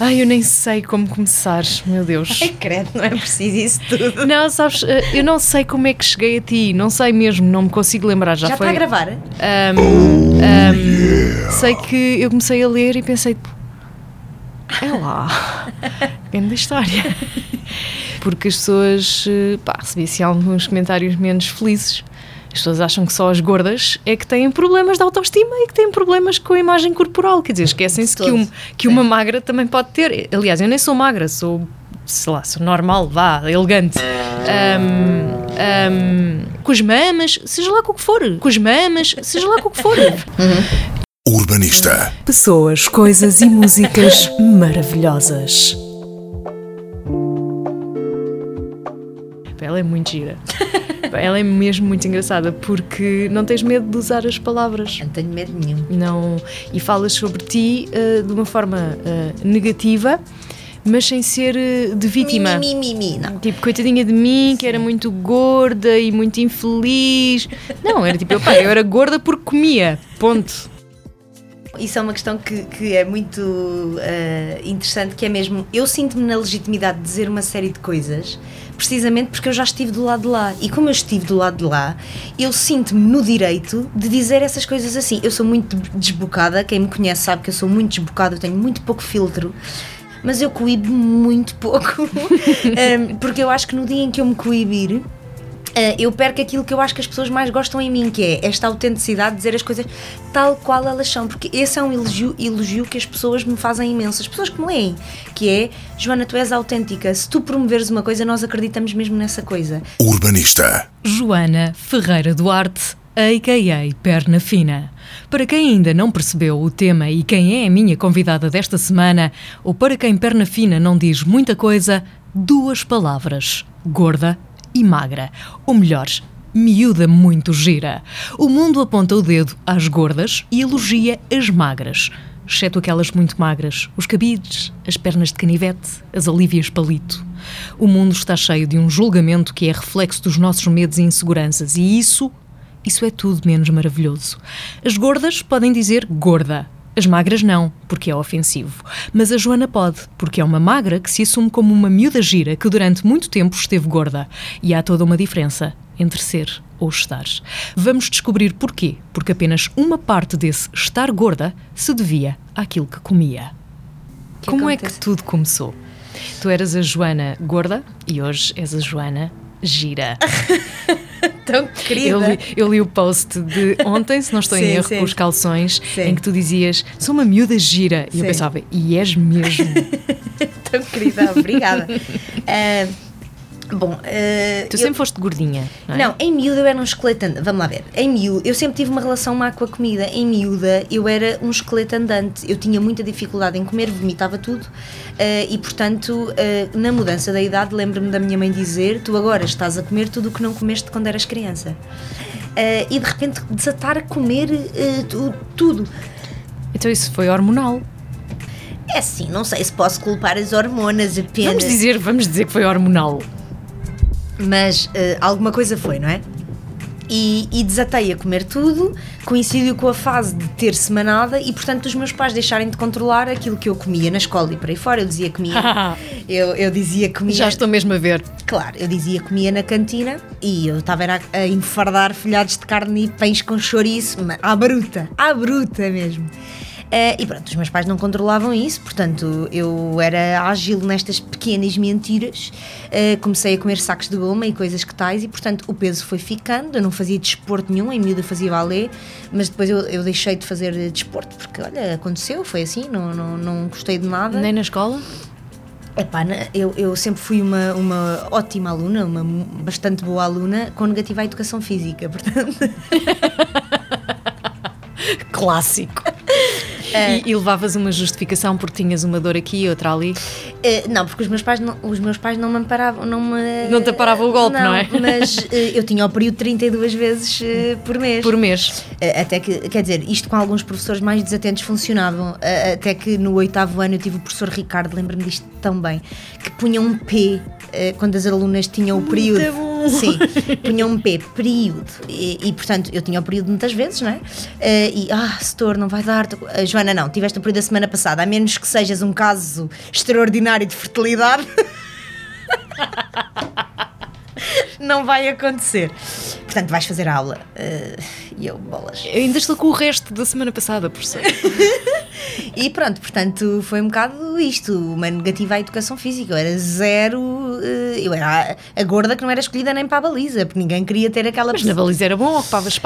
Ai, eu nem sei como começar, meu Deus. É credo, não é preciso isso tudo. Não, sabes, eh, eu não sei como é que cheguei a ti, não sei mesmo, não me consigo lembrar. Já, Já foi. está a gravar? Ahm, ahm, sei que eu comecei a ler e pensei, é lá, grande história. Porque as pessoas, eh, pá, recebi assim alguns comentários menos felizes. As pessoas acham que só as gordas é que têm problemas de autoestima e que têm problemas com a imagem corporal. Quer dizer, esquecem-se que, um- que uma magra também pode ter. Aliás, eu nem sou magra, sou, sei lá, sou normal, vá, elegante. Ahm, ahm, com as mamas, seja lá com o que for. Com as mamas, seja lá com o que for. Urbanista. Pessoas, coisas e músicas maravilhosas. Ela é muito gira. Ela é mesmo muito engraçada porque não tens medo de usar as palavras. Não tenho medo nenhum. Não, e falas sobre ti eh, de uma forma eh, negativa, mas sem ser eh, de vítima. Mi, mi, mi, mi. Tipo, coitadinha de mim, que era muito gorda e muito infeliz. Não, era tipo, pá, eu era gorda porque comia. Ponto. Isso é uma questão que, que é muito eh, interessante, que é mesmo, eu sinto-me na legitimidade de dizer uma série de coisas, precisamente porque eu já estive do lado de lá. E como eu estive do lado de lá, eu sinto-me no direito de dizer essas coisas assim. Eu sou muito desbocada, quem me conhece sabe que eu sou muito desbocada, eu tenho muito pouco filtro. Mas eu coíbo muito pouco, porque eu acho que no dia em que eu me coibir, eu perco aquilo que eu acho que as pessoas mais gostam em mim, que é esta autenticidade de dizer as coisas tal qual elas são, porque esse é um elogio, elogio que as pessoas me fazem imenso, as pessoas que me leem, que é Joana, tu és autêntica, se tu promoveres uma coisa, nós acreditamos mesmo nessa coisa. Urbanista. Joana Ferreira Duarte, a.k.a. Perna Fina. Para quem ainda não percebeu o tema e quem é a minha convidada desta semana, ou para quem Perna Fina não diz muita coisa, duas palavras: gorda e magra. Ou melhor, miúda muito gira. O mundo aponta o dedo às gordas e elogia as magras. Exceto aquelas muito magras, os cabides, as pernas de canivete, as alívias palito. O mundo está cheio de um julgamento que é reflexo dos nossos medos e inseguranças, e isso, isso é tudo menos maravilhoso. As gordas podem dizer gorda, as magras não, porque é ofensivo. Mas a Joana pode, porque é uma magra que se assume como uma miúda gira que durante muito tempo esteve gorda. E há toda uma diferença entre ser ou estar. Vamos descobrir porquê. Porque apenas uma parte desse estar gorda se devia àquilo que comia. Que Como é que acontece? tudo começou? Tu eras a Joana gorda e hoje és a Joana gira. Tão querida. Eu li, eu li o post de ontem, se não estou em Sim, erro, sim. com os calções, Sim. em que tu dizias sou uma miúda gira. E eu pensava, e és mesmo. Tão querida, obrigada. Ah, bom, ah, tu eu- sempre foste gordinha, não é? Não, em miúda eu era um esqueleto andante. Vamos lá ver. Em miúda, eu sempre tive uma relação má com a comida. Em miúda, eu era um esqueleto andante. Eu tinha muita dificuldade em comer, vomitava tudo. eh, e, portanto, eh, na mudança da idade, lembro-me da minha mãe dizer: Tu agora estás a comer tudo o que não comeste quando eras criança. E de repente desatar a comer tu- tudo. Então isso foi hormonal. É assim, não sei se posso culpar as hormonas apenas. Vamos dizer, vamos dizer que foi hormonal. Mas eh, alguma coisa foi, não é? E, e desatei a comer tudo, coincidiu com a fase de ter semanada e, portanto, os meus pais deixarem de controlar aquilo que eu comia na escola e por aí fora. Eu dizia que comia. eu, eu dizia que comia. Já estou mesmo a ver. Claro, eu dizia que comia na cantina e eu estava a, a enfardar folhados de carne e pães com chouriço, à bruta, à bruta mesmo. Eh, e pronto, os meus pais não controlavam isso, portanto eu era ágil nestas pequenas mentiras. Eh, comecei a comer sacos de goma e coisas que tais, e portanto o peso foi ficando. Eu não fazia desporto nenhum, em miúda fazia balé, mas depois eu, eu deixei de fazer desporto porque, olha, aconteceu, foi assim, não, não, não gostei de nada. Nem na escola? Epá, eu, eu sempre fui uma, uma ótima aluna, uma bastante boa aluna, com negativa à educação física, portanto. Clássico. E, e levavas uma justificação porque tinhas uma dor aqui e outra ali. eh, não, porque os meus pais não, os meus pais não me amparavam, não me. Não te aparavam o golpe, não é? Mas eh, eu tinha o período 32 vezes eh, por mês. Por mês. Até que, quer dizer, isto com alguns professores mais desatentos funcionavam. Até que no oitavo ano eu tive o professor Ricardo, lembro-me disto tão bem, que punha um P eh, quando as alunas tinham o período. bom. Sim, punham um P, período. E, e, portanto, eu tinha o período muitas vezes, não é? Eh, e, ah, setor, não vai dar. Uh, Joana, não, tiveste o período da semana passada, a menos que sejas um caso extraordinário de fertilidade. não vai acontecer. Portanto, vais fazer aula. Uh, e eu, bolas. Eu ainda estou com o resto da semana passada, professor. E pronto, portanto, foi um bocado isto, uma negativa à educação física. Eu era zero, eh, eu era a, gorda que não era escolhida nem para a baliza, porque ninguém queria ter aquela Mas na baliza era bom, ocupava espaço.